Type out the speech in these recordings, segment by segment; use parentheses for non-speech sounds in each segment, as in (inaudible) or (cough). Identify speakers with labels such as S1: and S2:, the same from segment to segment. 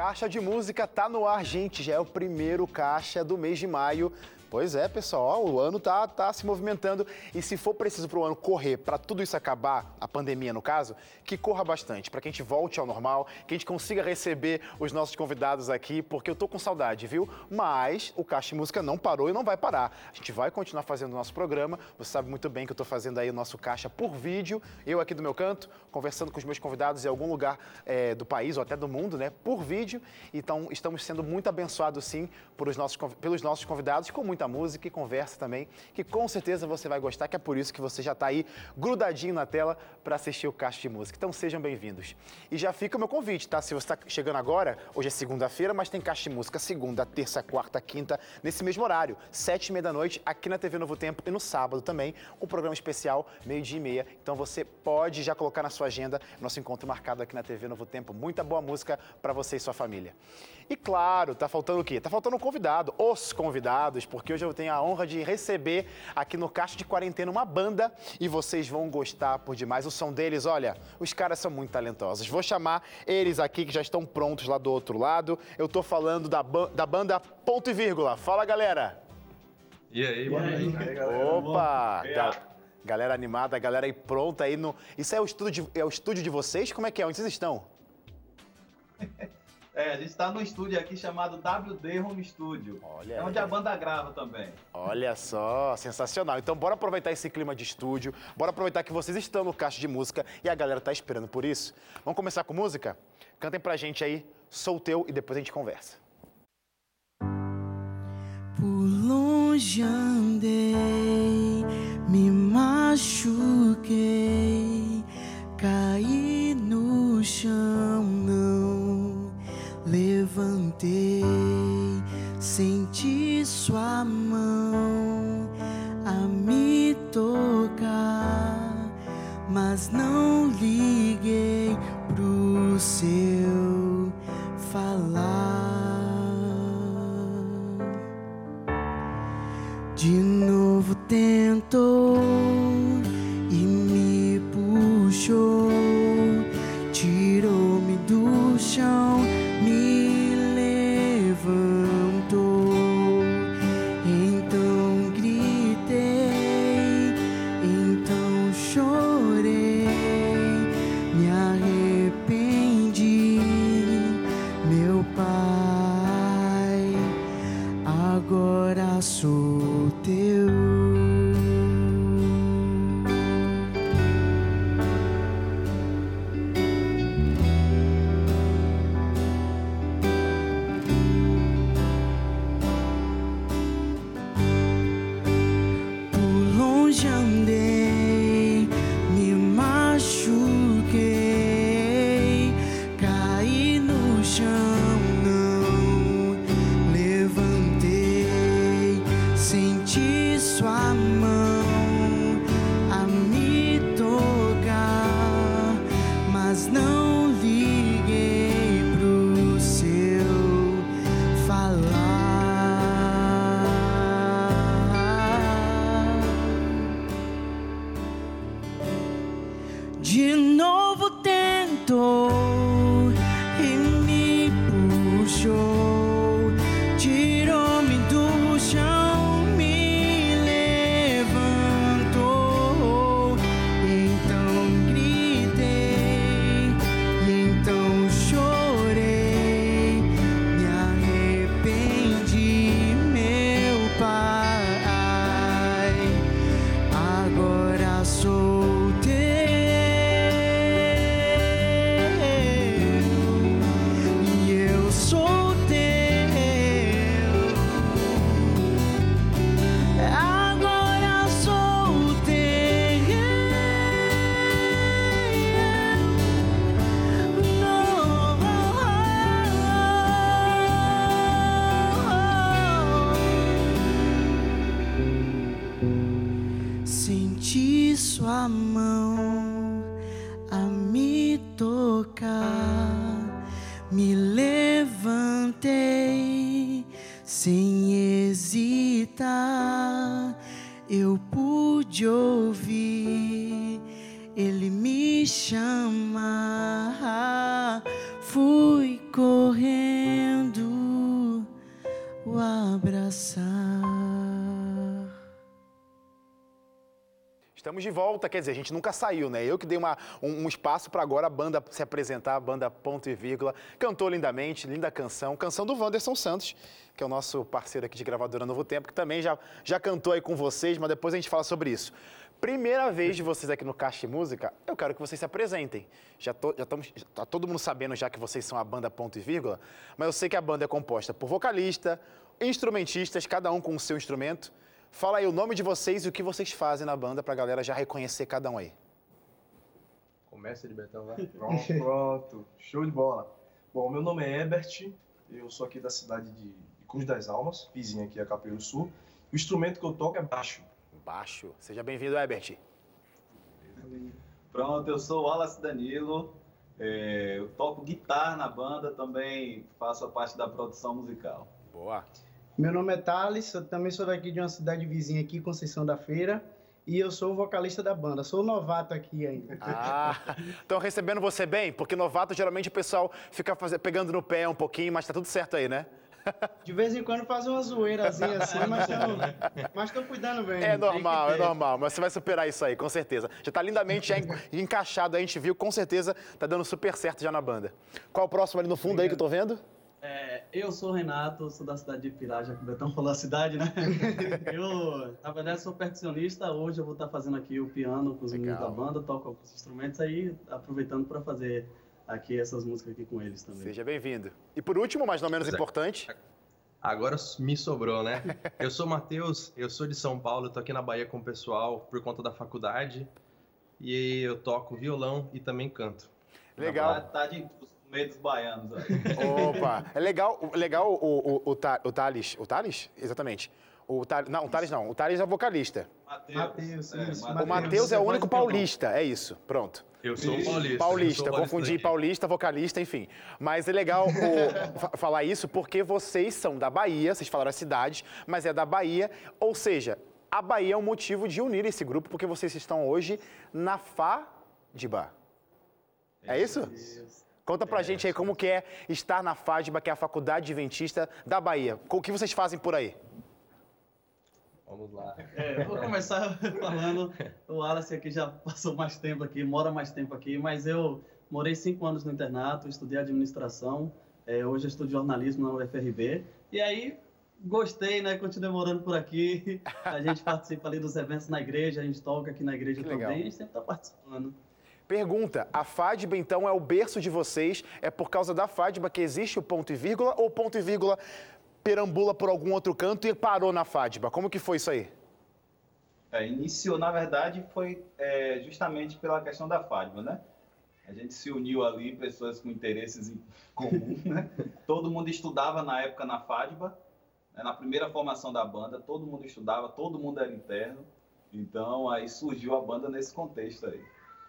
S1: Caixa de música tá no ar, gente. Já é o primeiro caixa do mês de maio. Pois é, pessoal, o ano tá, tá se movimentando e se for preciso para o ano correr, para tudo isso acabar, a pandemia no caso, que corra bastante, para que a gente volte ao normal, que a gente consiga receber os nossos convidados aqui, porque eu tô com saudade, viu? Mas o Caixa Música não parou e não vai parar. A gente vai continuar fazendo o nosso programa. Você sabe muito bem que eu tô fazendo aí o nosso caixa por vídeo, eu aqui do meu canto, conversando com os meus convidados em algum lugar é, do país ou até do mundo, né? Por vídeo. Então, estamos sendo muito abençoados, sim, por os nossos, pelos nossos convidados, com muito muita música e conversa também, que com certeza você vai gostar, que é por isso que você já está aí grudadinho na tela para assistir o Caixa de Música. Então sejam bem-vindos. E já fica o meu convite, tá? Se você está chegando agora, hoje é segunda-feira, mas tem Caixa de Música segunda, terça, quarta, quinta, nesse mesmo horário, sete e meia da noite, aqui na TV Novo Tempo e no sábado também, um programa especial, meio-dia e meia. Então você pode já colocar na sua agenda nosso encontro marcado aqui na TV Novo Tempo. Muita boa música para você e sua família. E claro, tá faltando o quê? Tá faltando um convidado, os convidados, porque hoje eu tenho a honra de receber aqui no Caixa de Quarentena uma banda e vocês vão gostar por demais. O som deles, olha, os caras são muito talentosos. Vou chamar eles aqui que já estão prontos lá do outro lado. Eu tô falando da, da banda Ponto e Vírgula. Fala, galera!
S2: E aí, boa noite.
S1: Opa! Ga galera animada, galera aí pronta aí no. Isso é o estúdio de, é o estúdio de vocês? Como é que é? Onde vocês estão? (laughs)
S2: É, a gente está no estúdio aqui chamado WD Home Studio. Olha é onde aí. a banda grava também.
S1: Olha só, sensacional. Então bora aproveitar esse clima de estúdio, bora aproveitar que vocês estão no caixa de música e a galera tá esperando por isso. Vamos começar com música? Cantem pra gente aí, Sou Teu, e depois a gente conversa.
S3: Por longe andei, me machuquei, caí no chão, não levantei, senti sua mão a me tocar, mas não liguei pro seu falar. De novo tentou fui
S1: de volta, quer dizer, a gente nunca saiu, né? Eu que dei uma, um, um espaço para agora a banda se apresentar, a banda ponto e vírgula. Cantou lindamente, linda canção. Canção do Wanderson Santos, que é o nosso parceiro aqui de gravadora Novo Tempo, que também já, já cantou aí com vocês, mas depois a gente fala sobre isso. Primeira vez de vocês aqui no Caixa Música, eu quero que vocês se apresentem. Já, tô, já estamos, tá todo mundo sabendo já que vocês são a banda ponto e vírgula, mas eu sei que a banda é composta por vocalista, instrumentistas, cada um com o seu instrumento. Fala aí o nome de vocês e o que vocês fazem na banda pra galera já reconhecer cada um aí.
S4: Começa de Betão, vai.
S5: Pronto, (laughs) pronto. Show de bola. Bom, meu nome é Ebert, eu sou aqui da cidade de Cruz das Almas, vizinha aqui a Capeiro Sul. O instrumento que eu toco é baixo.
S1: Baixo. Seja bem-vindo, Ebert.
S2: Pronto, eu sou o Wallace Danilo, é, eu toco guitarra na banda, também faço a parte da produção musical.
S1: Boa.
S6: Meu nome é Thales, eu também sou daqui de uma cidade vizinha aqui, Conceição da Feira, e eu sou o vocalista da banda. Sou novato aqui ainda.
S1: Ah, estão recebendo você bem? Porque novato geralmente o pessoal fica fazer, pegando no pé um pouquinho, mas tá tudo certo aí, né? (laughs)
S6: De vez em quando faz uma zoeirazinha assim, mas estão cuidando bem.
S1: É normal, é normal, mas você vai superar isso aí, com certeza. Já tá lindamente encaixado, a gente viu, com certeza tá dando super certo já na banda. Qual o próximo ali no fundo Obrigado. aí que eu tô vendo?
S7: É, eu sou o Renato, sou da cidade de Pirá, já que o Betão falou a cidade, né? (laughs) eu, na verdade, sou percussionista. Hoje eu vou estar fazendo aqui o piano com os meninos da banda, toco alguns instrumentos aí, aproveitando para fazer aqui essas músicas aqui com eles também.
S1: Seja bem-vindo. E por último, mas não menos é. importante.
S4: Agora me sobrou, né? (laughs) Eu sou o Matheus, eu sou de São Paulo, tô aqui na Bahia com o pessoal por conta da faculdade. E eu toco violão e também canto.
S1: Legal.
S2: Tá de meio dos baianos.
S1: Opa, é legal, legal o, o, o, o Thales, o Thales? Exatamente. O Thales, não, o Thales não, o Thales é o vocalista.
S6: Matheus.
S1: É, o Matheus é o único paulista, é isso, pronto.
S4: Eu sou paulista.
S1: Paulista, sou confundi paulista, vocalista, enfim. Mas é legal o, falar isso porque vocês são da Bahia, vocês falaram a cidade, mas é da Bahia, ou seja, a Bahia é um motivo de unir esse grupo porque vocês estão hoje na FADBA. É isso? isso. Conta pra é, gente aí como que é estar na FADBA, que é a Faculdade Adventista da Bahia. O que vocês fazem por aí?
S7: Vamos lá. É, vou começar (laughs) falando. O Wallace aqui já passou mais tempo aqui, mora mais tempo aqui, mas eu morei cinco anos no internato, estudei administração. É, hoje eu estudo jornalismo na UFRB. E aí gostei, né? Continuei morando por aqui. (laughs) A gente participa ali dos eventos na igreja, a gente toca aqui na igreja também, a gente sempre está participando.
S1: Pergunta: a FADBA então é o berço de vocês? É por causa da FADBA que existe o ponto e vírgula ou ponto e vírgula perambula por algum outro canto e parou na FADBA? Como que foi isso aí?
S2: É, iniciou, na verdade, foi é, justamente pela questão da FADBA, né? A gente se uniu ali, pessoas com interesses em comum, né? (laughs) Todo mundo estudava na época na FADBA, né? na primeira formação da banda, todo mundo estudava, todo mundo era interno. Então, aí surgiu a banda nesse contexto aí.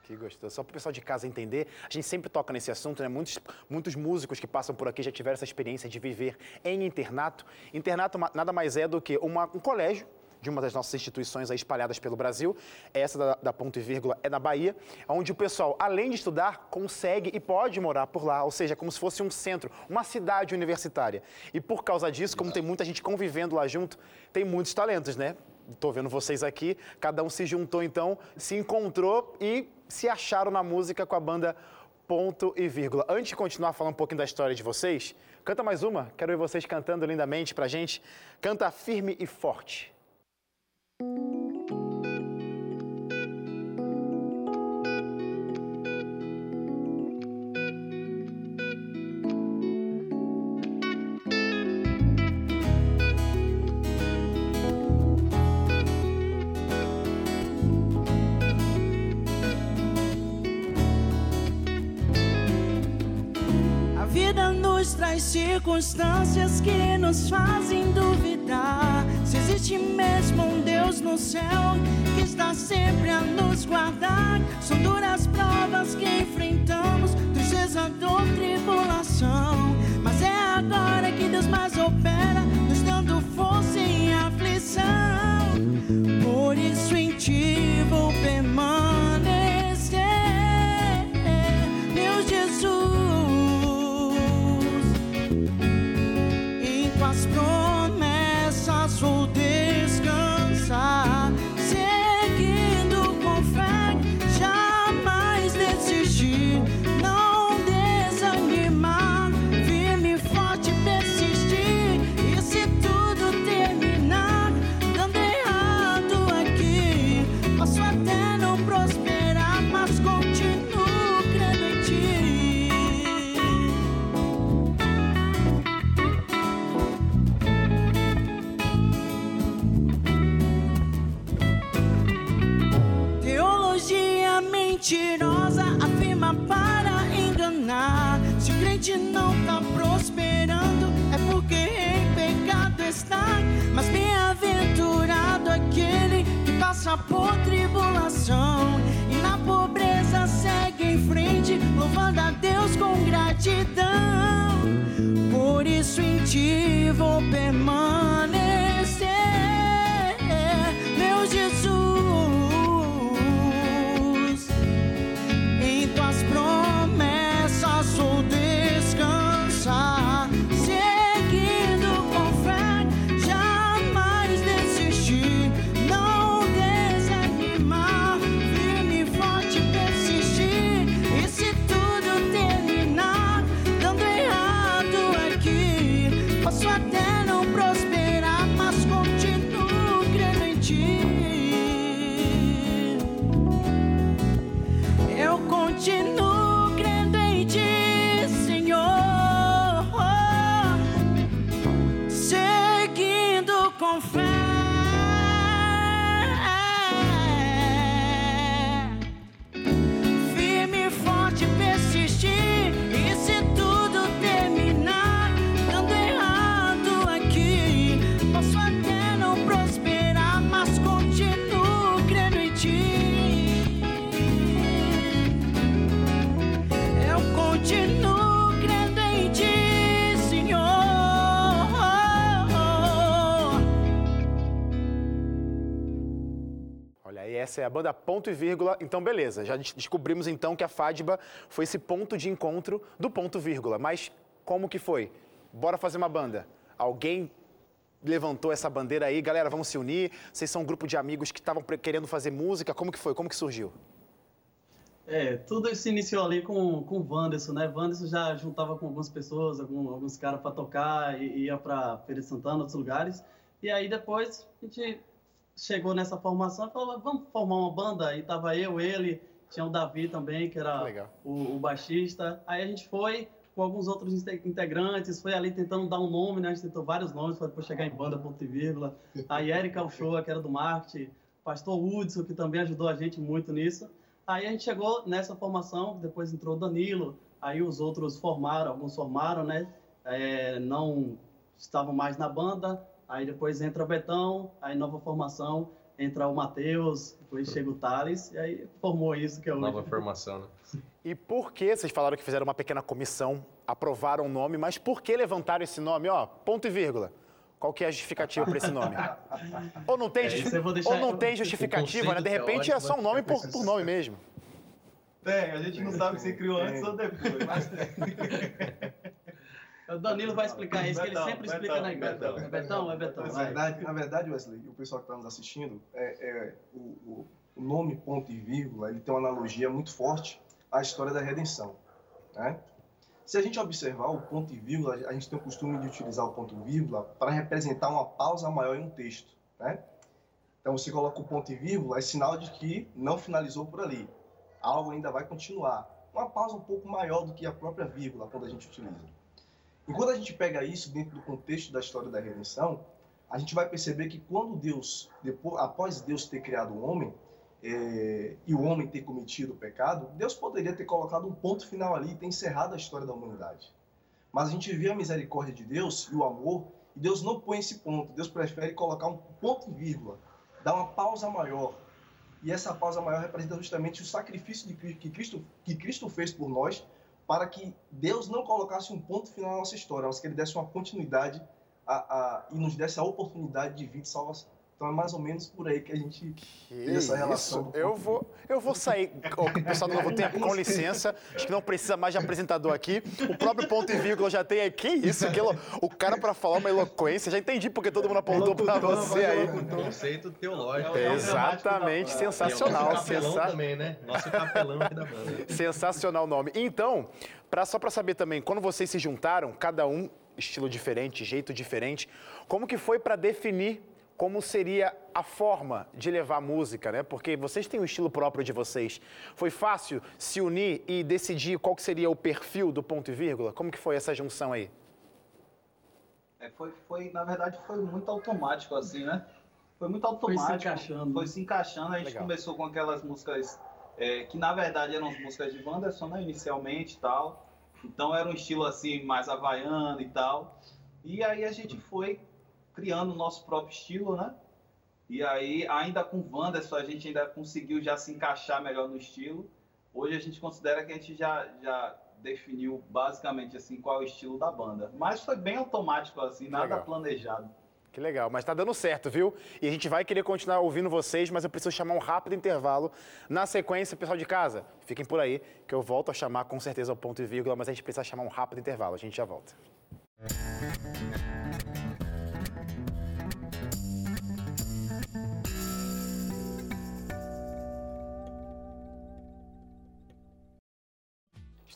S1: Que gostoso. Só para o pessoal de casa entender, a gente sempre toca nesse assunto, né? Muitos, muitos músicos que passam por aqui já tiveram essa experiência de viver em internato. Internato nada mais é do que uma, um colégio de uma das nossas instituições espalhadas pelo Brasil. Essa da, da, ponto e vírgula é na Bahia, onde o pessoal, além de estudar, consegue e pode morar por lá, ou seja, como se fosse um centro, uma cidade universitária. E por causa disso, como tem muita gente convivendo lá junto, tem muitos talentos, né? Estou vendo vocês aqui, cada um se juntou então, se encontrou e se acharam na música com a banda Ponto e Vírgula. Antes de continuar falando um pouquinho da história de vocês, canta mais uma. Quero ver vocês cantando lindamente pra gente. Canta firme e forte.
S3: Traz circunstâncias que nos fazem duvidar se existe mesmo um Deus no céu que está sempre a nos guardar. São duras provas que enfrentamos, tristeza, dor, tribulação. Mas é agora que Deus mais opera, nos louvando a Deus com gratidão. Por isso em ti vou permanecer,
S1: essa é a banda Ponto e Vírgula. Então, beleza, já des- descobrimos então que a Fadiba foi esse ponto de encontro do ponto vírgula. Mas como que foi? Bora fazer uma banda. Alguém levantou essa bandeira aí, galera, vamos se unir. Vocês são um grupo de amigos que estavam querendo fazer música. Como que foi? Como que surgiu?
S7: É, tudo se iniciou ali com, com o Wanderson, né? Wanderson já juntava com algumas pessoas, algum- alguns caras para tocar, e ia para Feira Santana, outros lugares. E aí depois a gente chegou nessa formação e falou, vamos formar uma banda. Aí tava eu, ele, tinha o Davi também, que era o, o baixista. Aí a gente foi com alguns outros inte- integrantes, foi ali tentando dar um nome, né? A gente tentou vários nomes para depois chegar em banda, ponto e vírgula. A Erika Uchoa, que era do marketing, pastor Hudson, que também ajudou a gente muito nisso. Aí a gente chegou nessa formação, depois entrou o Danilo, aí os outros formaram, alguns formaram, né? É, não estavam mais na banda, aí depois entra o Betão, aí nova formação, entra o Matheus, depois chega o Thales, e aí formou isso que é hoje.
S4: Nova formação, né? (laughs)
S1: E por que, vocês falaram que fizeram uma pequena comissão, aprovaram o nome, mas por que levantaram esse nome, ó, ponto e vírgula? Qual que é a justificativa para esse nome? (laughs) Ou não tem,
S7: É,
S1: justi-
S7: deixar-
S1: ou não tem justificativa, né? De repente é só um nome por, por nome mesmo.
S2: Tem, a gente não sabe se criou antes ou depois, mas (laughs)
S7: O Danilo vai explicar isso, que ele
S2: Betão,
S7: sempre explica
S2: Betão,
S7: na igreja.
S2: Betão.
S7: É Betão, é Betão.
S5: Na
S7: vai.
S5: verdade, na verdade, Wesley, o pessoal que está nos assistindo, é, é, o, o- o nome ponto e vírgula, ele tem uma analogia muito forte à história da redenção. Né? Se a gente observar o ponto e vírgula, a gente tem o costume de utilizar o ponto e vírgula para representar uma pausa maior em um texto. Né? Então, você coloca o ponto e vírgula, é sinal de que não finalizou por ali. Algo ainda vai continuar. Uma pausa um pouco maior do que a própria vírgula, quando a gente utiliza. E quando a gente pega isso dentro do contexto da história da redenção, a gente vai perceber que quando Deus, depois, após Deus ter criado o homem, eh, e o homem ter cometido o pecado, Deus poderia ter colocado um ponto final ali e ter encerrado a história da humanidade. Mas a gente vê a misericórdia de Deus e o amor, e Deus não põe esse ponto. Deus prefere colocar um ponto e vírgula, dar uma pausa maior. E essa pausa maior representa justamente o sacrifício de Cristo, que Cristo, que Cristo fez por nós, para que Deus não colocasse um ponto final na nossa história, mas que Ele desse uma continuidade a, a, e nos desse a oportunidade de vida e salvação. Então é mais ou menos por aí que a gente
S1: Que
S5: essa relação.
S1: isso? Eu vou, eu vou sair. O pessoal do Novo Tempo, com licença. Acho que não precisa mais de apresentador aqui. O próprio ponto e vírgula já tem aí. Que isso? Que elo- O cara para falar uma eloquência. Já entendi porque todo mundo apontou para você aí.
S4: Conceito teológico.
S2: É o
S1: Exatamente, sensacional.
S4: É o nosso capelão
S1: sensa-
S4: também, né? Nosso capelão aqui da banda.
S1: Sensacional nome. Então, pra, só para saber também, quando vocês se juntaram, cada um estilo diferente, jeito diferente, como que foi para definir como seria a forma de levar a música, né? Porque vocês têm um estilo próprio de vocês. Foi fácil se unir e decidir qual que seria o perfil do ponto e vírgula? Como que foi essa junção aí?
S2: É, foi, foi, na verdade, foi muito automático, assim, né? Foi muito
S7: Foi se
S2: automático.
S7: encaixando.
S2: Foi se encaixando. A gente
S1: Legal.
S2: começou com aquelas músicas é, que na verdade eram as músicas de Wanderson, né, inicialmente e tal. Então era um estilo assim mais havaiano e tal. E aí a gente foi criando o nosso próprio estilo, né? E aí, ainda com o Wanderson, a gente ainda conseguiu já se encaixar melhor no estilo. Hoje a gente considera que a gente já, já definiu basicamente assim qual é o estilo da banda. Mas foi bem automático assim, nada Legal. planejado.
S1: Que legal, mas tá dando certo, viu? E a gente vai querer continuar ouvindo vocês, mas eu preciso chamar um rápido intervalo. Na sequência, pessoal de casa, fiquem por aí, que eu volto a chamar com certeza o ponto e vírgula, mas a gente precisa chamar um rápido intervalo. A gente já volta.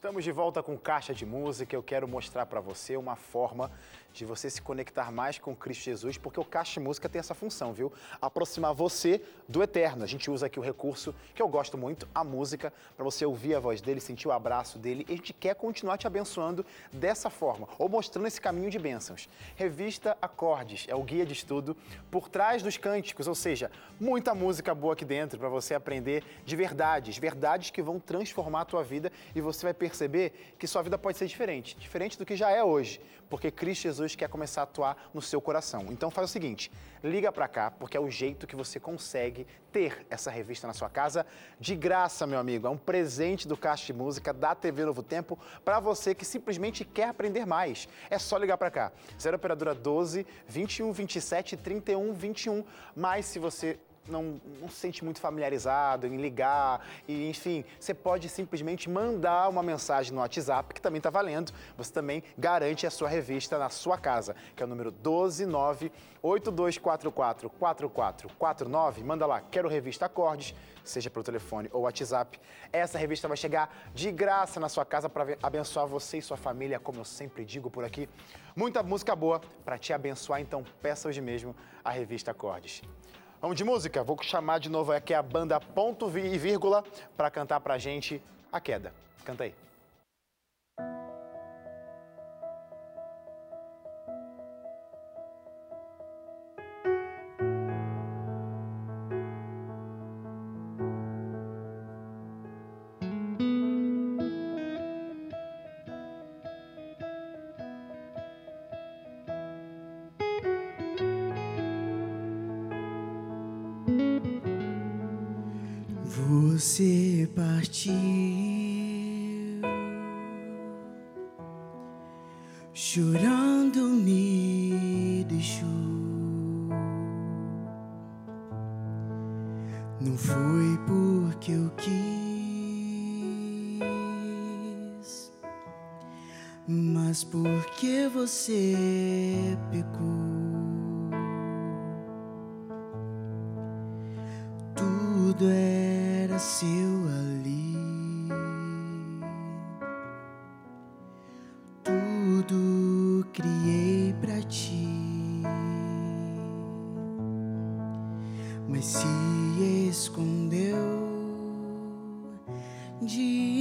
S1: Estamos de volta com Caixa de Música. Eu quero mostrar para você uma forma de você se conectar mais com Cristo Jesus, porque o Caixa Música tem essa função, viu? Aproximar você do eterno. A gente usa aqui o recurso que eu gosto muito, a música, para você ouvir a voz dele, sentir o abraço dele. E a gente quer continuar te abençoando dessa forma, ou mostrando esse caminho de bênçãos. Revista Acordes é o guia de estudo por trás dos cânticos, ou seja, muita música boa aqui dentro para você aprender de verdades, verdades que vão transformar a tua vida e você vai perceber que sua vida pode ser diferente, diferente do que já é hoje, porque Cristo Jesus quer começar a atuar no seu coração. Então faz o seguinte, liga para cá, porque é o jeito que você consegue ter essa revista na sua casa de graça, meu amigo. É um presente do Caixa de Música da TV Novo Tempo para você que simplesmente quer aprender mais. É só ligar para cá. 0 operadora 12 21 27 31 21. Mas se você não, não se sente muito familiarizado em ligar, e enfim, você pode simplesmente mandar uma mensagem no WhatsApp, que também está valendo. Você também garante a sua revista na sua casa, que é o número 12982444449. Manda lá, quero revista Acordes, seja pelo telefone ou WhatsApp. Essa revista vai chegar de graça na sua casa para abençoar você e sua família, como eu sempre digo por aqui. Muita música boa para te abençoar, então peça hoje mesmo a revista Acordes. Vamos de música? Vou chamar de novo aqui a banda Ponto e Vírgula para cantar pra gente A Queda. Canta aí.
S3: Mas se escondeu de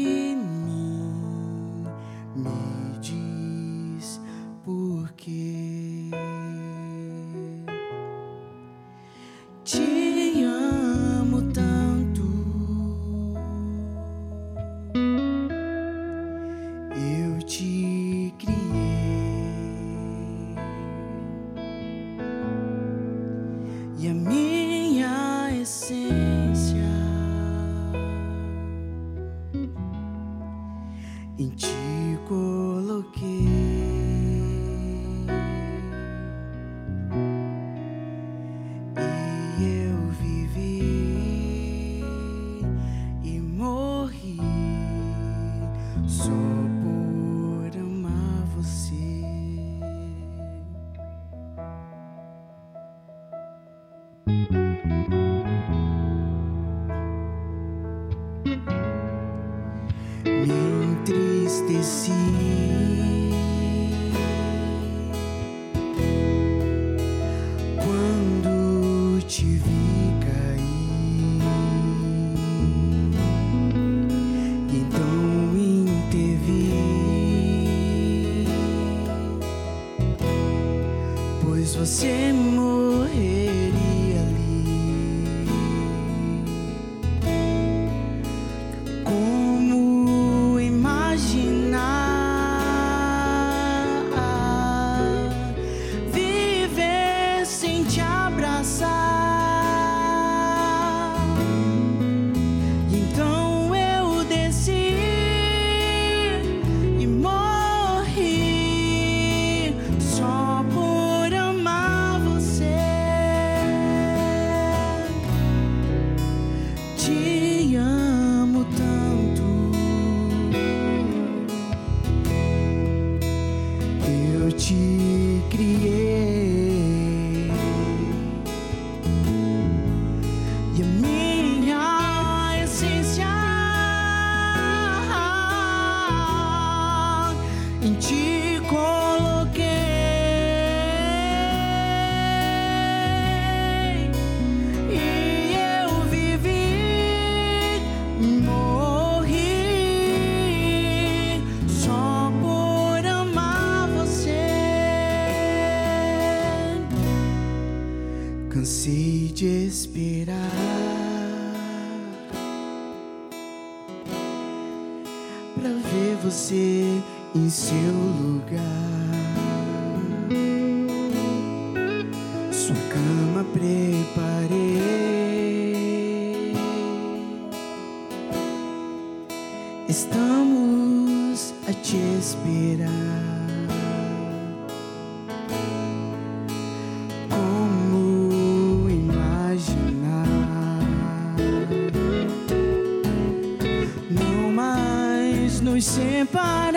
S3: nos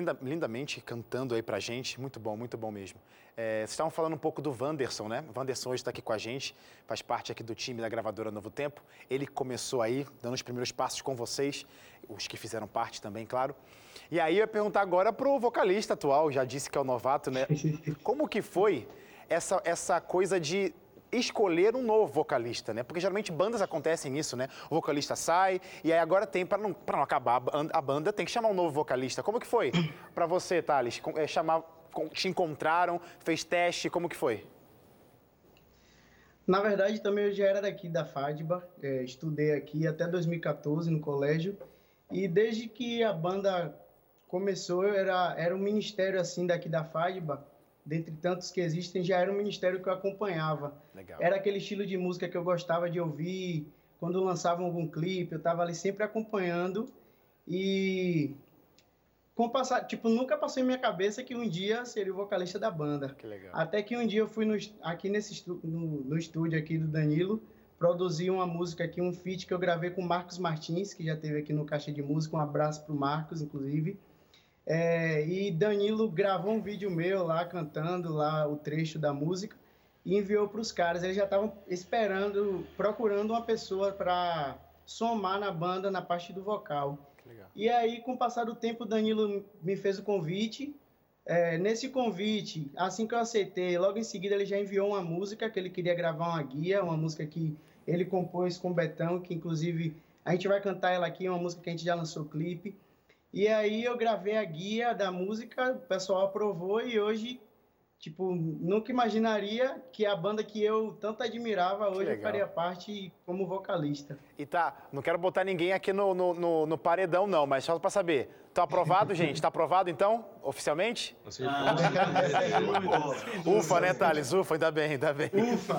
S1: linda- lindamente cantando aí pra gente, muito bom, muito bom mesmo. É, vocês estavam falando um pouco do Wanderson, né? O Wanderson hoje está aqui com a gente, faz parte aqui do time da gravadora Novo Tempo. Ele começou aí, dando os primeiros passos com vocês, os que fizeram parte também, claro. E aí eu ia perguntar agora pro vocalista atual, já disse que é o novato, né? (laughs) Como que foi essa, essa coisa de escolher um novo vocalista, né? Porque geralmente bandas acontecem isso, né? O vocalista sai e aí agora tem para não, não acabar a ban- a banda tem que chamar um novo vocalista. Como que foi (clears throat) para você, Thales? É, chamar, te encontraram, fez teste, como que foi?
S6: Na verdade, também eu já era daqui da FADBA, é, estudei aqui até 2014 no colégio, e desde que a banda começou, eu era, era um ministério assim daqui da FADBA, dentre tantos que existem, já era um ministério que eu acompanhava.
S1: Legal.
S6: Era aquele estilo de música que eu gostava de ouvir, quando lançavam algum clipe, eu estava ali sempre acompanhando, e com o passar, tipo, nunca passou em minha cabeça que um dia seria o vocalista da banda.
S1: Que legal.
S6: Até que um dia eu fui no aqui nesse estu- no, no estúdio aqui do Danilo, produzi uma música aqui, um feat que eu gravei com o Marcos Martins, que já teve aqui no Caixa de Música. Um abraço pro Marcos, inclusive. É, e Danilo gravou um vídeo meu lá cantando lá o trecho da música e enviou para os caras. Eles já estavam esperando, procurando uma pessoa para somar na banda na parte do vocal. E aí, com o passar do tempo, o Danilo me fez o convite. É, nesse convite, assim que eu aceitei, logo em seguida ele já enviou uma música que ele queria gravar uma guia, uma música que ele compôs com o Betão, que inclusive a gente vai cantar ela aqui, é uma música que a gente já lançou clipe. E aí eu gravei a guia da música, o pessoal aprovou e hoje, tipo, nunca imaginaria que a banda que eu tanto admirava hoje faria parte como vocalista.
S1: E tá, não quero botar ninguém aqui no, no, no- no paredão, não, mas só para saber. Tá aprovado, gente? Tá aprovado, então? Oficialmente?
S7: Ah,
S1: Ufa, né, Thales? Ufa, ainda bem, ainda bem. Ufa!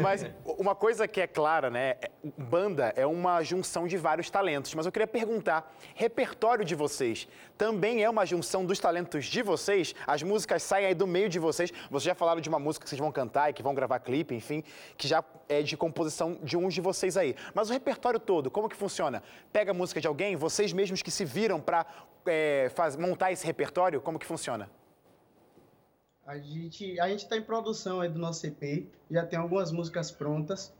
S1: Mas uma coisa que é clara, né? é- Banda é uma junção de vários talentos. Mas eu queria perguntar: repertório de vocês também é uma junção dos talentos de vocês? As músicas saem aí do meio de vocês. Vocês já falaram de uma música que vocês vão cantar e que vão gravar clipe, enfim, que já é de composição de uns de vocês aí. Mas o repertório todo, como que funciona? Pega a música de alguém, vocês mesmos que se viram para montar esse repertório, como que funciona?
S6: A gente a gente está em produção aí do nosso EP, já tem algumas músicas prontas.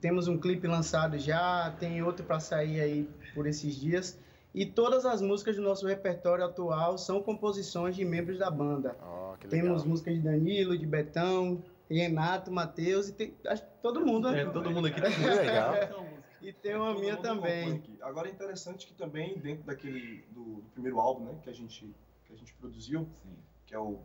S6: Temos um clipe lançado já, tem outro para sair aí por esses dias. E todas as músicas do nosso repertório atual são composições de membros da banda.
S1: Oh, que legal.
S6: Temos músicas de Danilo, de Betão, Renato, Matheus e tem, todo mundo, né?
S4: É, todo mundo aqui. (laughs)
S1: Que legal.
S6: E tem uma minha
S5: compõe
S6: também.
S5: Agora é interessante que também dentro daquele do, do primeiro álbum, né, que a gente que a gente produziu, que é o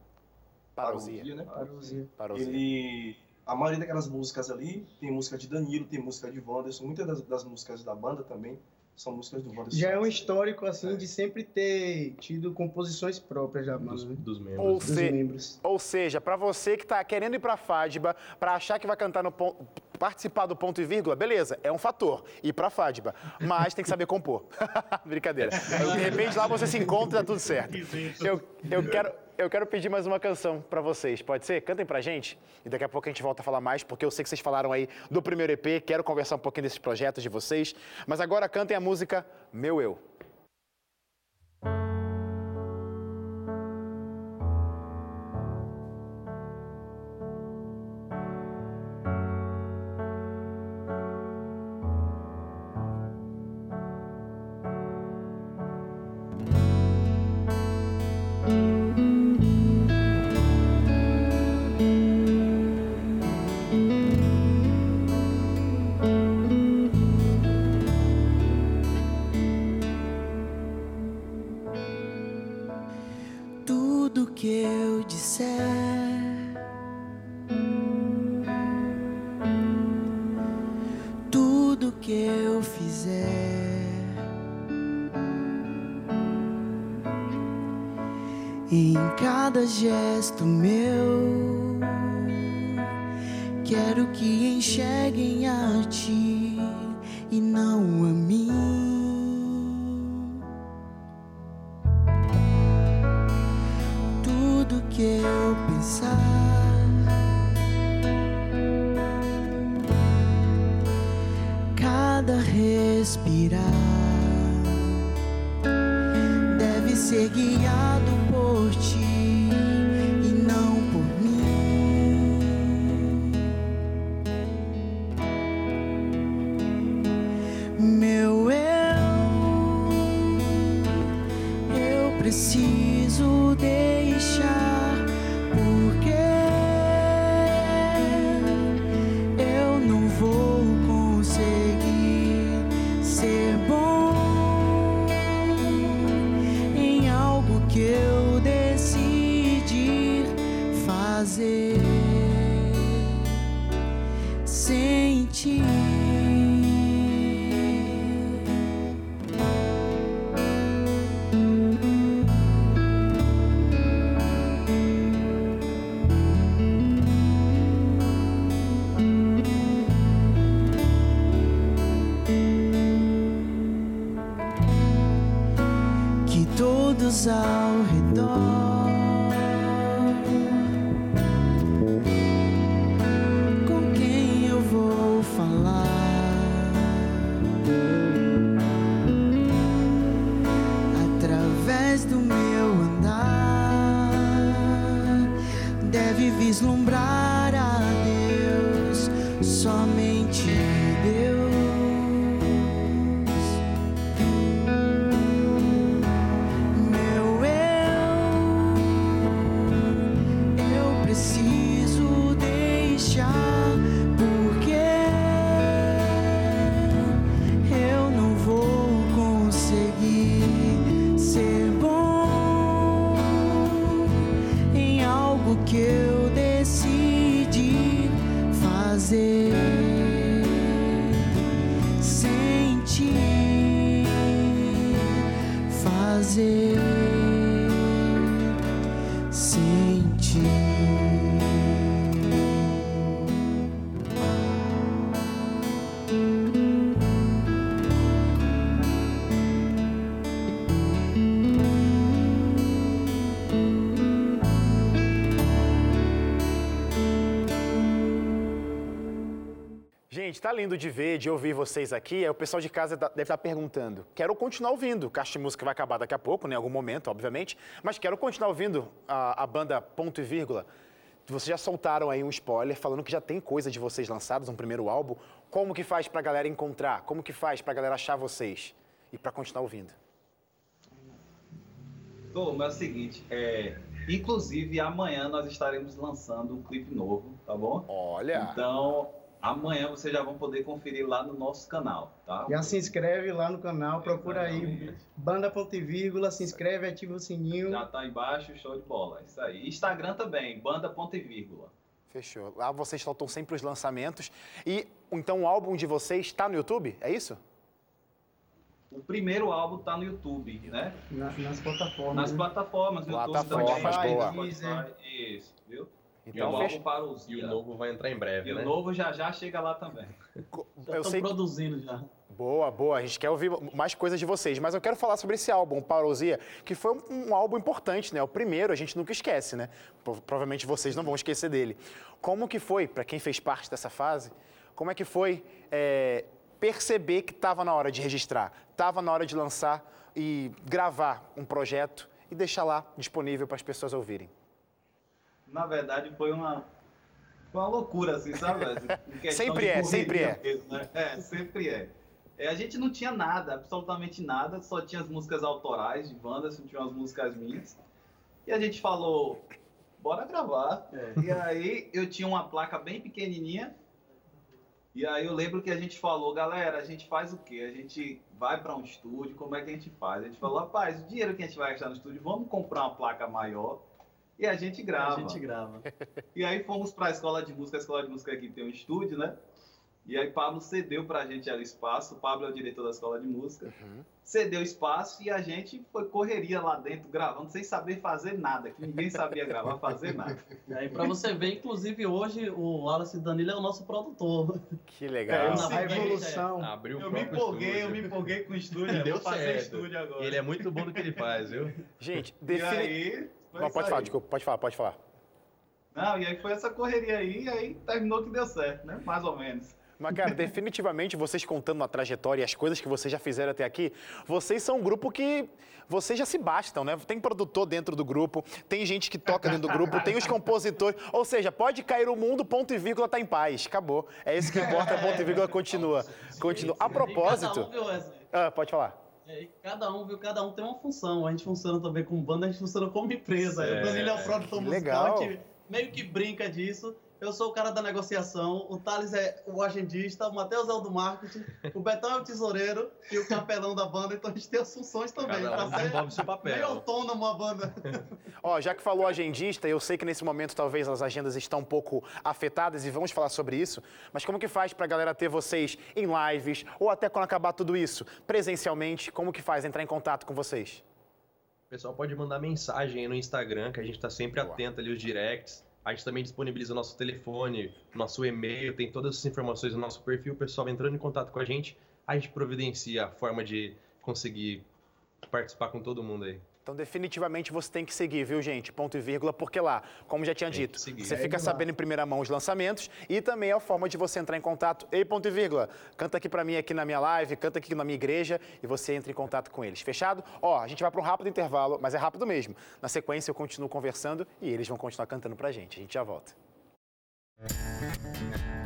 S1: Parousia.
S5: né?
S6: Parousia.
S1: Parousia.
S5: Ele a maioria daquelas músicas ali tem música de Danilo, tem música de Wanderson, muitas das, das músicas da banda também são músicas do Wanderson.
S6: Já é um histórico assim de sempre ter tido composições próprias da
S4: Dos,
S6: banda, né?
S4: dos membros.
S1: Ou,
S6: dos
S1: se-
S6: membros.
S1: ou seja, para você que tá querendo ir pra Fadba, para achar que vai cantar no participar do ponto e vírgula, beleza, é um fator ir pra Fadba, mas tem que saber compor. (laughs) Brincadeira. De repente lá você se encontra e tá tudo certo. Eu, eu quero eu quero pedir mais uma canção pra vocês, pode ser? Cantem pra gente e daqui a pouco a gente volta a falar mais, porque eu sei que vocês falaram aí do primeiro EP, quero conversar um pouquinho desses projetos de vocês, mas agora cantem a música Meu Eu.
S3: Todos
S1: Gente, tá lindo de ver, de ouvir vocês aqui. Aí O pessoal de casa tá- deve estar perguntando. Quero continuar ouvindo. O Caixa de Música vai acabar daqui a pouco, né, em algum momento, obviamente. Mas quero continuar ouvindo a, a banda Ponto e Vírgula. Vocês já soltaram aí um spoiler falando que já tem coisa de vocês lançados, um primeiro álbum. Como que faz pra galera encontrar? Como que faz pra galera achar vocês? E pra continuar ouvindo?
S2: Tô, mas é o seguinte, é, inclusive amanhã nós estaremos lançando um clipe novo, tá bom?
S1: Olha!
S2: Então, amanhã vocês já vão poder conferir lá no nosso canal, tá?
S6: Já se inscreve lá no canal, procura aí
S2: Exatamente.
S6: banda ponto e vírgula, se inscreve, ativa o sininho.
S2: Já tá embaixo, show de bola. Isso aí. Instagram também, banda ponto e vírgula.
S1: Fechou. Lá vocês soltam sempre os lançamentos. E então o álbum de vocês está no YouTube? É isso?
S2: O primeiro álbum tá no YouTube, né?
S6: Na- nas plataformas.
S2: Nas
S6: né?
S2: plataformas, no YouTube
S1: Plataformas,
S2: também.
S1: boa.
S2: Isso, viu? e
S1: Então,
S2: o
S1: fecha-
S2: álbum para os
S4: E o novo vai entrar em breve,
S2: E
S4: né?
S2: o novo já já chega lá também. (laughs)
S7: Já
S1: eu
S7: estão
S1: sei que-
S7: produzindo já.
S1: Boa, boa. A gente quer ouvir mais coisas de vocês, mas eu quero falar sobre esse álbum, Parosia, que foi um, um álbum importante, né? O primeiro, a gente nunca esquece, né? Pro- Provavelmente vocês não vão esquecer dele. Como que foi, para quem fez parte dessa fase, como é que foi é, perceber que estava na hora de registrar, estava na hora de lançar e gravar um projeto e deixar lá disponível para as pessoas ouvirem?
S2: Na verdade, foi uma, foi uma loucura, assim, sabe? (laughs)
S1: Sempre é, sempre é.
S2: mesmo, né? É, sempre é. É, A gente não tinha nada, absolutamente nada, só tinha as músicas autorais de bandas, não tinha as músicas minhas. E a gente falou, bora gravar.
S7: É.
S2: E aí eu tinha uma placa bem pequenininha. E aí eu lembro que a gente falou, galera, a gente faz o quê? A gente vai para um estúdio, como é que a gente faz? A gente falou, rapaz, o dinheiro que a gente vai gastar no estúdio, vamos comprar uma placa maior e a gente grava.
S7: A gente grava. (laughs)
S2: E aí fomos para a escola de música, a escola de música aqui tem um estúdio, né? E aí Pablo cedeu para a gente ali espaço. O Pablo é o diretor da escola de música. Uhum. Cedeu espaço e a gente foi correria lá dentro gravando sem saber fazer nada, que ninguém sabia gravar, fazer nada.
S7: E aí para você ver, inclusive hoje o Wallace Danilo é o nosso produtor.
S1: Que legal. É,
S6: na revolução.
S2: Abriu eu me empolguei, estúdio. eu me empolguei com o estúdio. Deu fazer certo. estúdio agora.
S4: E ele é muito bom no que ele faz, viu?
S1: Gente, define... aí, Não, pode falar, desculpa, pode falar, pode falar.
S2: Não, e aí foi essa correria aí, e aí terminou que deu certo, né? Mais ou menos.
S1: Mas, cara, definitivamente, vocês contando a trajetória e as coisas que vocês já fizeram até aqui, vocês são um grupo que vocês já se bastam, né? Tem produtor dentro do grupo, tem gente que toca dentro do grupo, tem os compositores. Ou seja, pode cair o mundo, ponto e vírgula tá em paz. Acabou. É isso que importa, ponto e vírgula continua. (laughs) continua. A propósito. Ah, pode falar.
S7: É, cada um, viu? Cada um tem uma função. A gente funciona também como banda, a gente funciona como empresa. É, o Danilo é o produtor musical, a gente meio que brinca disso. Eu sou o cara da negociação, o Thales é o agendista, o Matheus é o do marketing, o Betão é o tesoureiro e o capelão da banda, então a gente tem as funções também.
S4: Cada um desenvolve seu papel.
S7: Meio autônomo a banda. (laughs)
S1: Ó, já que falou agendista, eu sei que nesse momento talvez as agendas estão um pouco afetadas e vamos falar sobre isso, mas como que faz pra galera ter vocês em lives ou até quando acabar tudo isso, presencialmente, como que faz entrar em contato com vocês?
S4: O pessoal pode mandar mensagem aí no Instagram, que a gente está sempre Boa. atento ali, os directs. A gente também disponibiliza nosso telefone, nosso e-mail, tem todas essas informações no nosso perfil. O pessoal entrando em contato com a gente, a gente providencia a forma de conseguir participar com todo mundo aí.
S1: Então, definitivamente você tem que seguir, viu, gente? Ponto e vírgula, porque lá, como já tinha tem dito, você fica é sabendo em primeira mão os lançamentos e também é a forma de você entrar em contato. Ei, ponto e vírgula, canta aqui para mim aqui na minha live, canta aqui na minha igreja e você entra em contato com eles. Fechado? Ó, a gente vai para um rápido intervalo, mas é rápido mesmo. Na sequência eu continuo conversando e eles vão continuar cantando pra gente. A gente já volta. Música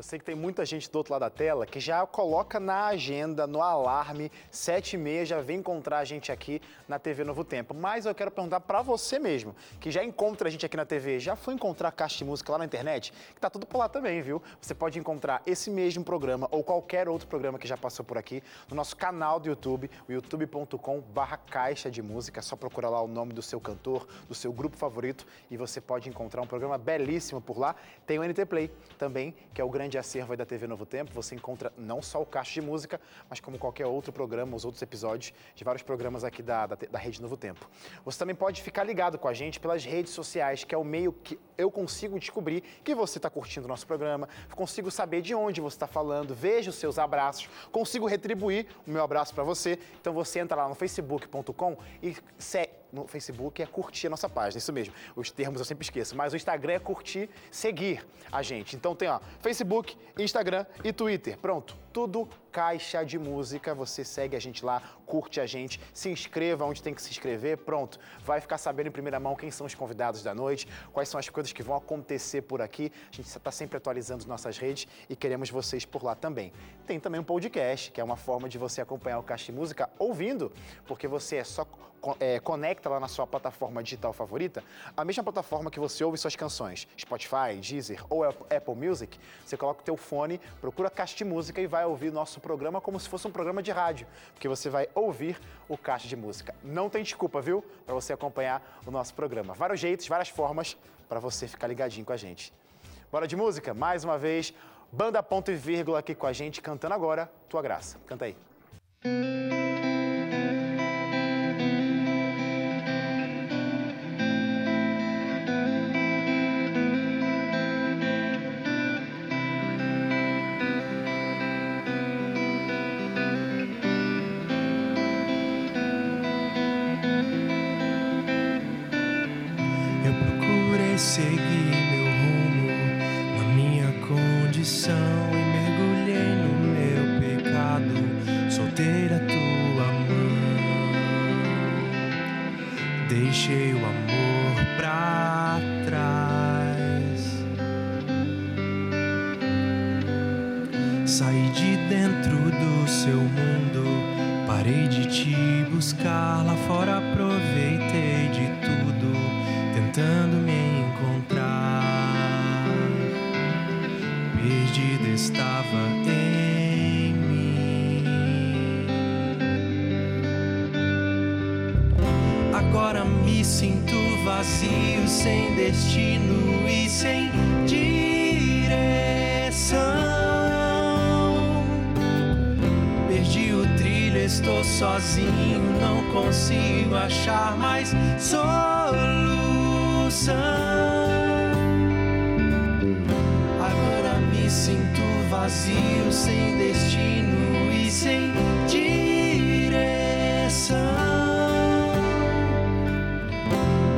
S1: Eu sei que tem muita gente do outro lado da tela que já coloca na agenda, no alarme, sete e meia já vem encontrar a gente aqui na TV Novo Tempo. Mas eu quero perguntar para você mesmo, que já encontra a gente aqui na TV, já foi encontrar caixa de música lá na internet? Que tá tudo por lá também, viu? Você pode encontrar esse mesmo programa ou qualquer outro programa que já passou por aqui no nosso canal do YouTube, o youtube.com barra caixa de música. É só procurar lá o nome do seu cantor, do seu grupo favorito e você pode encontrar um programa belíssimo por lá. Tem o NT Play também, que é o grande grande acervo da TV Novo Tempo, você encontra não só o Caixa de Música, mas como qualquer outro programa, os outros episódios de vários programas aqui da, da, da Rede Novo Tempo. Você também pode ficar ligado com a gente pelas redes sociais, que é o meio que eu consigo descobrir que você está curtindo o nosso programa, consigo saber de onde você está falando, vejo os seus abraços, consigo retribuir o meu abraço para você. Então você entra lá no facebook.com e segue no Facebook é curtir a nossa página, isso mesmo. Os termos eu sempre esqueço, mas o Instagram é curtir, seguir a gente. Então tem, ó, Facebook, Instagram e Twitter. Pronto, tudo Caixa de Música. Você segue a gente lá, curte a gente, se inscreva onde tem que se inscrever. Pronto, vai ficar sabendo em primeira mão quem são os convidados da noite, quais são as coisas que vão acontecer por aqui. A gente está sempre atualizando nossas redes e queremos vocês por lá também. Tem também um podcast, que é uma forma de você acompanhar o Caixa de Música ouvindo, porque você é só é, conecta lá na sua plataforma digital favorita, a mesma plataforma que você ouve suas canções, Spotify, Deezer ou Apple Music, você coloca o teu fone, procura Caixa de Música e vai ouvir nosso programa como se fosse um programa de rádio, porque você vai ouvir o Caixa de Música. Não tem desculpa, viu, para você acompanhar o nosso programa. Vários jeitos, várias formas para você ficar ligadinho com a gente. Bora de música? Mais uma vez, banda ponto e vírgula aqui com a gente, cantando agora Tua Graça. Canta aí.
S8: Agora so sozinho, não consigo achar mais solução. Agora me sinto vazio, sem destino e sem direção.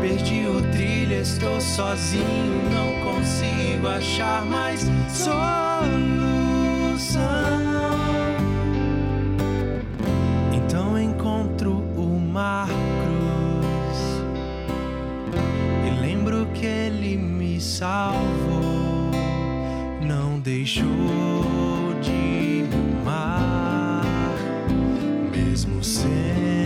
S8: Perdi o trilho, estou sozinho, não consigo achar mais solução. Mesmo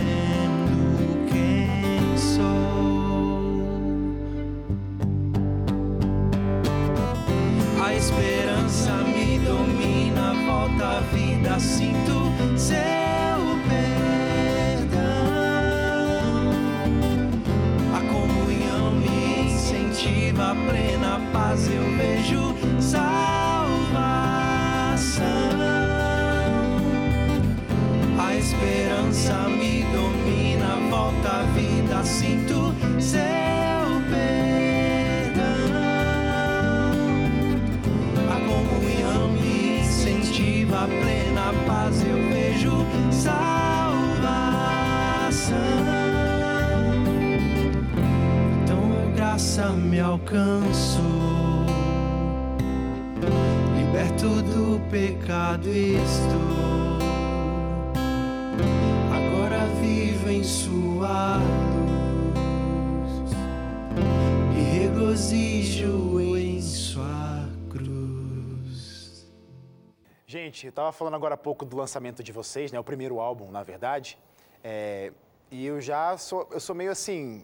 S1: Gente, eu tava falando agora há pouco do lançamento de vocês, né? O primeiro álbum, na verdade. É, e eu já sou, eu sou meio assim,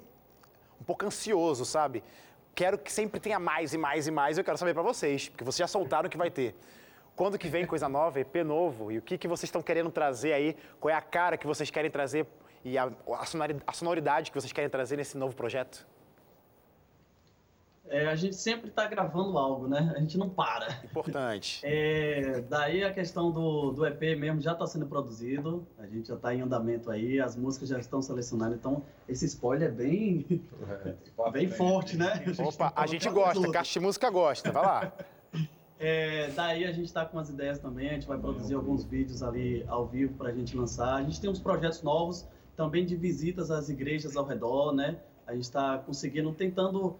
S1: um pouco ansioso, sabe? Quero que sempre tenha mais e mais e mais. Eu quero saber pra vocês, porque vocês já soltaram que vai ter. Quando que vem coisa nova, EP novo? E o que, que vocês estão querendo trazer aí? Qual é a cara que vocês querem trazer e a, a sonoridade que vocês querem trazer nesse novo projeto?
S7: É, a gente sempre está gravando algo, né? A gente não para.
S1: Importante.
S7: É, daí a questão do, do EP mesmo já está sendo produzido, a gente já está em andamento aí, as músicas já estão selecionadas, então esse spoiler é bem, bem forte, né?
S1: Opa,
S7: tá
S1: a gente gosta. Caixa de Música gosta, vai lá.
S7: É, daí a gente está com as ideias também, a gente vai produzir alguns vídeos ali ao vivo para a gente lançar. A gente tem uns projetos novos também de visitas às igrejas ao redor, né? A gente está conseguindo, tentando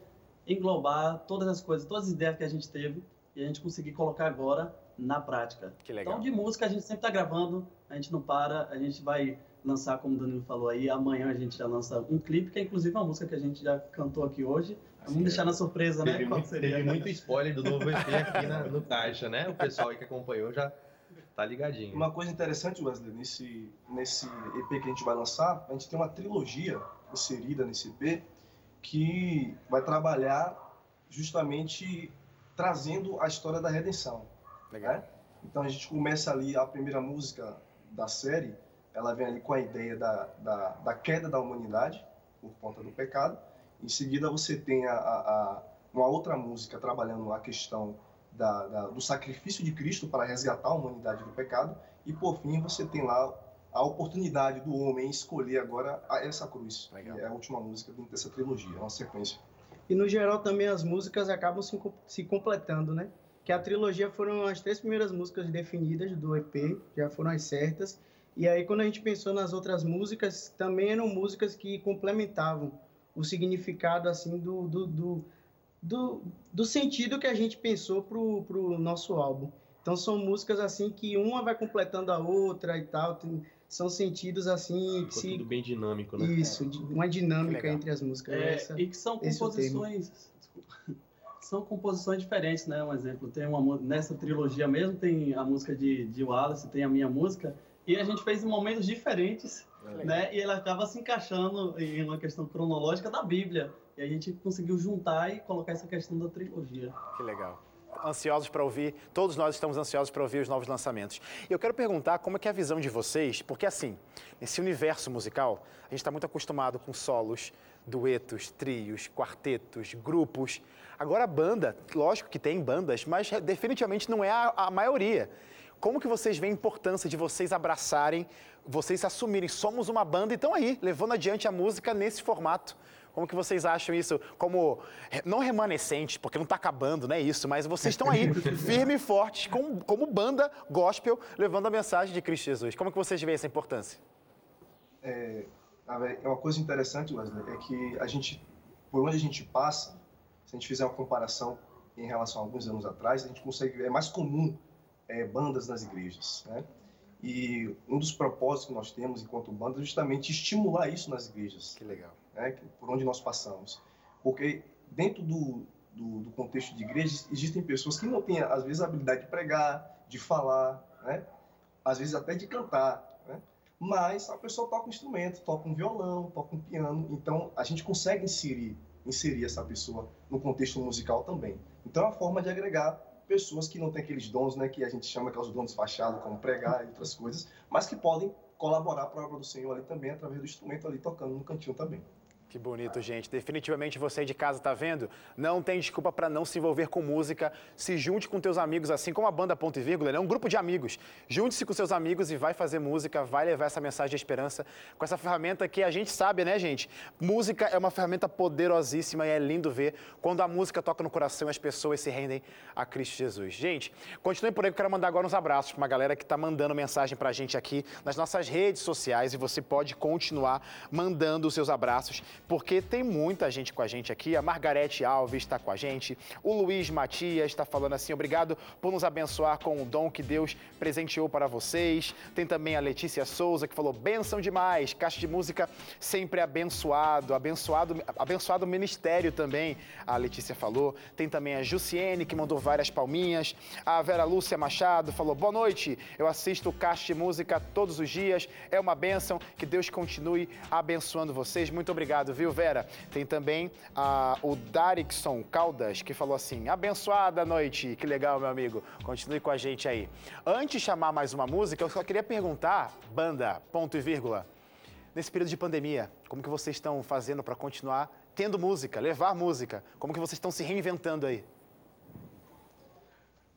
S7: englobar todas as coisas, todas as ideias que a gente teve e a gente conseguir colocar agora na prática.
S1: Que legal.
S7: Então, de música a gente sempre está gravando, a gente não para, a gente vai lançar, como o Danilo falou aí, amanhã a gente já lança um clipe, que é inclusive uma música que a gente já cantou aqui hoje. Vamos deixar na surpresa, né?
S4: Teve,
S7: Qual
S4: muito,
S7: seria?
S4: teve muito spoiler do novo EP aqui na- no caixa, né? O pessoal aí que acompanhou já tá ligadinho.
S5: Uma coisa interessante, Wesley, nesse, nesse EP que a gente vai lançar, a gente tem uma trilogia inserida nesse EP que vai trabalhar justamente trazendo a história da redenção.
S1: Legal.
S5: né? Então a gente começa ali, a primeira música da série, ela vem ali com a ideia da, da, da queda da humanidade por conta do pecado. Em seguida você tem a, a, a- uma outra música trabalhando a questão da, da- do sacrifício de Cristo para resgatar a humanidade do pecado. E por fim você tem lá a oportunidade do homem escolher agora a- essa cruz.
S1: Legal.
S5: É a última música dessa trilogia, é uma sequência.
S6: E no geral também as músicas acabam se, se completando, né? Que a trilogia foram as três primeiras músicas definidas do EP, já foram as certas. E aí quando a gente pensou nas outras músicas, também eram músicas que complementavam o significado assim do, do, do, do, do sentido que a gente pensou pro, pro nosso álbum. Então são músicas assim que uma vai completando a outra e tal, tem- são sentidos assim que se
S4: tudo bem dinâmico, né?
S6: isso, de- uma dinâmica entre as músicas.
S7: É,
S6: Essa-
S7: e que são
S6: é
S7: composições. desculpa. (laughs) são composições diferentes, né? Um exemplo, tem uma nessa trilogia mesmo, tem a música de, de Wallace, tem a minha música, e a gente fez em momentos diferentes,
S1: legal.
S7: né? E ela acaba se encaixando em uma questão cronológica da Bíblia. E a gente conseguiu juntar e colocar essa questão da trilogia.
S1: Que legal. Ansiosos para ouvir, todos nós estamos ansiosos para ouvir os novos lançamentos. E eu quero perguntar como é que é a visão de vocês, porque assim, nesse universo musical, a gente está muito acostumado com solos, duetos, trios, quartetos, grupos. Agora a banda, lógico que tem bandas, mas definitivamente não é a, a maioria. Como que vocês veem a importância de vocês abraçarem, vocês assumirem, somos uma banda e estão aí, levando adiante a música nesse formato? Como que vocês acham isso? Como, não remanescente, porque não está acabando, não é isso, mas vocês estão aí, (laughs) firmes e fortes, como, como banda gospel, levando a mensagem de Cristo Jesus. Como que vocês veem essa importância?
S5: É, é uma coisa interessante, Wesley, é que a gente, por onde a gente passa, se a gente fizer uma comparação em relação a alguns anos atrás, a gente consegue, é mais comum é, bandas nas igrejas, né? E um dos propósitos que nós temos enquanto banda é justamente estimular isso nas igrejas.
S1: Que legal.
S5: Né, por onde nós passamos. Porque dentro do, do, do, contexto de igrejas, existem pessoas que não têm, às vezes, a habilidade de pregar, de falar, né? às vezes até de cantar. Né? Mas a pessoa toca um instrumento, toca um violão, toca um piano. Então, a gente consegue inserir, inserir essa pessoa no contexto musical também. Então, é uma forma de agregar pessoas que não têm aqueles dons, né, que a gente chama que é os dons fachados, como pregar e outras coisas, mas que podem colaborar para a obra do Senhor ali também, através do instrumento ali tocando no cantinho também.
S1: Que bonito, gente. Definitivamente você de casa está vendo? Não tem desculpa para não se envolver com música. Se junte com teus amigos, assim como a banda Ponto e Vírgula, é um grupo de amigos. Junte-se com seus amigos e vai fazer música, vai levar essa mensagem de esperança com essa ferramenta que a gente sabe, né, gente? Música é uma ferramenta poderosíssima e é lindo ver quando a música toca no coração e as pessoas se rendem a Cristo Jesus. Gente, continue por aí, eu quero mandar agora uns abraços para uma galera que está mandando mensagem para a gente aqui nas nossas redes sociais e você pode continuar mandando os seus abraços porque tem muita gente com a gente aqui. A Margarete Alves está com a gente, o Luiz Matias está falando assim: obrigado por nos abençoar com o dom que Deus presenteou para vocês. Tem também a Letícia Souza que falou: benção demais, caixa de música sempre abençoado, abençoado, abençoado ministério também. A Letícia falou. Tem também a Jussiene que mandou várias palminhas. A Vera Lúcia Machado falou: boa noite, eu assisto caixa de música todos os dias, é uma benção, que Deus continue abençoando vocês. Muito obrigado viu, Vera? Tem também a, o Darikson Caldas, que falou assim: abençoada noite. Que legal, meu amigo. Continue com a gente aí. Antes de chamar mais uma música, eu só queria perguntar, banda, ponto e vírgula, nesse período de pandemia, como que vocês estão fazendo para continuar tendo música, levar música? Como que vocês estão se reinventando aí?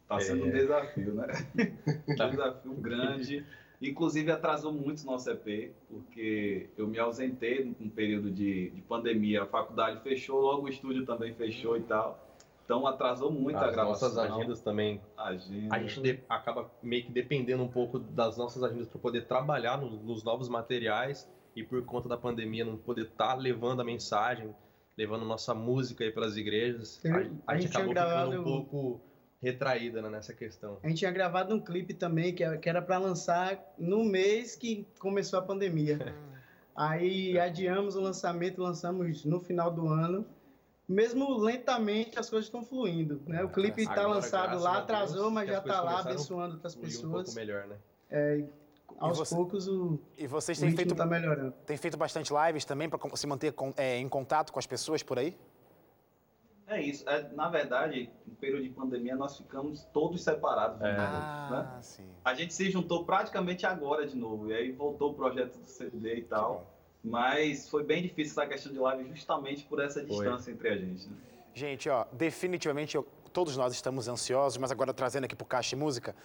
S2: Está sendo é... um desafio, né? (laughs) um desafio grande. Inclusive atrasou muito o nosso EP, porque eu me ausentei num período de, de pandemia, a faculdade fechou, logo o estúdio também fechou e tal. Então atrasou muito
S4: As
S2: a gravação.
S4: Nossas agendas também. Agenda. A gente de, acaba meio que dependendo um pouco das nossas agendas para poder trabalhar no, nos novos materiais e por conta da pandemia não poder estar tá levando a mensagem, levando nossa música aí para as igrejas. a, a, a, gente acabou ficando um pouco retraída né, nessa questão.
S6: A gente tinha gravado um clipe também que era para lançar no mês que começou a pandemia. (laughs) Aí adiamos o lançamento, lançamos no final do ano. Mesmo lentamente as coisas estão fluindo, né? O clipe está lançado lá, atrasou, mas já está lá abençoando outras pessoas. Um pouco
S4: melhor, né?
S6: É, aos você, poucos o
S1: e vocês têm feito
S6: tá melhorando.
S1: Tem feito bastante lives também para se manter com, é, em contato com as pessoas por aí?
S2: É isso. É, na verdade, no período de pandemia, nós ficamos todos separados.
S1: É. Ah, né? sim.
S2: A gente se juntou praticamente agora de novo. E aí voltou o projeto do CD e tal. Mas foi bem difícil essa questão de live justamente por essa distância foi. entre a gente. Né?
S1: Gente, ó, definitivamente eu, todos nós estamos ansiosos, mas agora trazendo aqui para o Caixa de Música,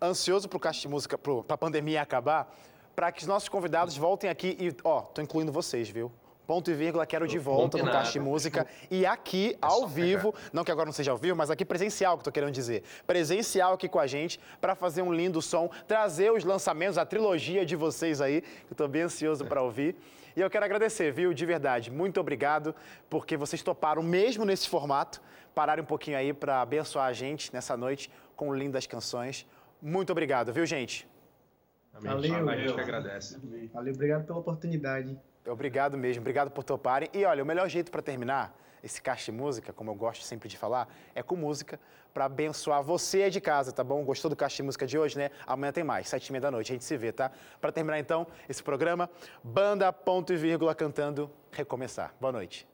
S1: ansioso para o Caixa de Música, para a pandemia acabar, para que os nossos convidados voltem aqui e, ó, tô incluindo vocês, viu? Ponto e vírgula, quero de volta no Caixa de Música. (laughs) E aqui, é ao vivo, pegar. não que agora não seja ao vivo, mas aqui presencial, que eu tô querendo dizer. Presencial aqui com a gente, para fazer um lindo som, trazer os lançamentos, a trilogia de vocês aí, que eu tô bem ansioso para ouvir. E eu quero agradecer, viu, de verdade. Muito obrigado, porque vocês toparam, mesmo nesse formato, pararem um pouquinho aí para abençoar a gente nessa noite com lindas canções. Muito obrigado, viu, gente?
S6: Amém. Valeu.
S4: A gente que agradece.
S6: Valeu, obrigado pela oportunidade.
S1: Obrigado mesmo, obrigado por toparem. E olha, o melhor jeito para terminar esse caixa de música, como eu gosto sempre de falar, é com música para abençoar você de casa, tá bom? Gostou do caixa de música de hoje, né? Amanhã tem mais, sete e meia da noite, a gente se vê, tá? Para terminar então esse programa, banda ponto e vírgula cantando Recomeçar. Boa noite.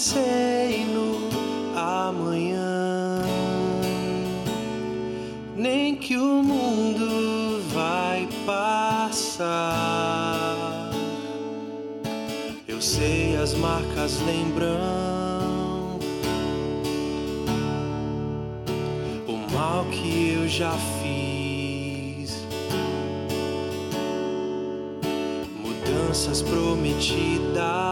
S3: pensei no amanhã, nem que o mundo vai passar. Eu sei as marcas lembram o mal que eu já fiz. Mudanças prometidas